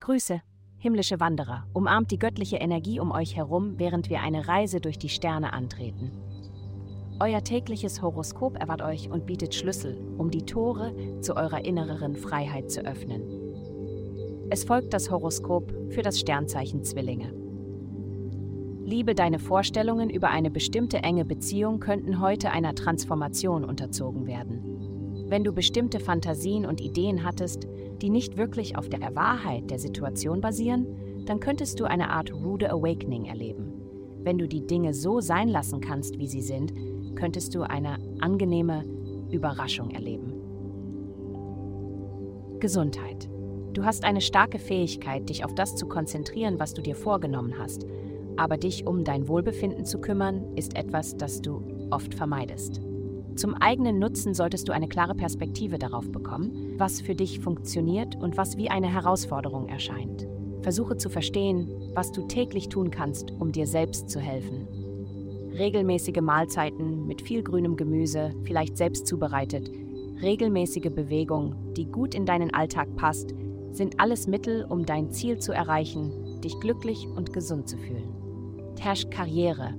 Grüße, himmlische Wanderer, umarmt die göttliche Energie um euch herum, während wir eine Reise durch die Sterne antreten. Euer tägliches Horoskop erwartet euch und bietet Schlüssel, um die Tore zu eurer inneren Freiheit zu öffnen. Es folgt das Horoskop für das Sternzeichen Zwillinge. Liebe, deine Vorstellungen über eine bestimmte enge Beziehung könnten heute einer Transformation unterzogen werden. Wenn du bestimmte Fantasien und Ideen hattest, die nicht wirklich auf der Wahrheit der Situation basieren, dann könntest du eine Art Rude Awakening erleben. Wenn du die Dinge so sein lassen kannst, wie sie sind, könntest du eine angenehme Überraschung erleben. Gesundheit. Du hast eine starke Fähigkeit, dich auf das zu konzentrieren, was du dir vorgenommen hast, aber dich um dein Wohlbefinden zu kümmern, ist etwas, das du oft vermeidest. Zum eigenen Nutzen solltest du eine klare Perspektive darauf bekommen, was für dich funktioniert und was wie eine Herausforderung erscheint. Versuche zu verstehen, was du täglich tun kannst, um dir selbst zu helfen. Regelmäßige Mahlzeiten mit viel grünem Gemüse, vielleicht selbst zubereitet, regelmäßige Bewegung, die gut in deinen Alltag passt, sind alles Mittel, um dein Ziel zu erreichen, dich glücklich und gesund zu fühlen. Herrscht Karriere,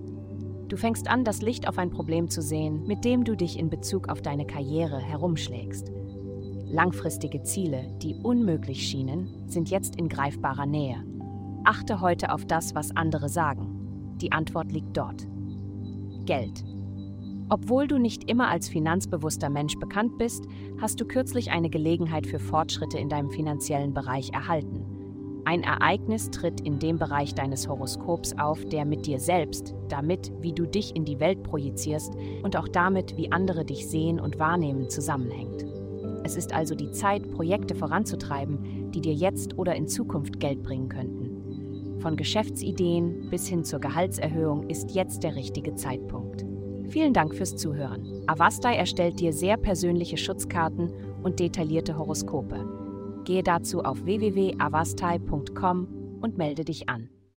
Du fängst an, das Licht auf ein Problem zu sehen, mit dem du dich in Bezug auf deine Karriere herumschlägst. Langfristige Ziele, die unmöglich schienen, sind jetzt in greifbarer Nähe. Achte heute auf das, was andere sagen. Die Antwort liegt dort. Geld. Obwohl du nicht immer als finanzbewusster Mensch bekannt bist, hast du kürzlich eine Gelegenheit für Fortschritte in deinem finanziellen Bereich erhalten. Ein Ereignis tritt in dem Bereich deines Horoskops auf, der mit dir selbst, damit, wie du dich in die Welt projizierst und auch damit, wie andere dich sehen und wahrnehmen, zusammenhängt. Es ist also die Zeit, Projekte voranzutreiben, die dir jetzt oder in Zukunft Geld bringen könnten. Von Geschäftsideen bis hin zur Gehaltserhöhung ist jetzt der richtige Zeitpunkt. Vielen Dank fürs Zuhören. Avastai erstellt dir sehr persönliche Schutzkarten und detaillierte Horoskope. Gehe dazu auf www.avastai.com und melde dich an.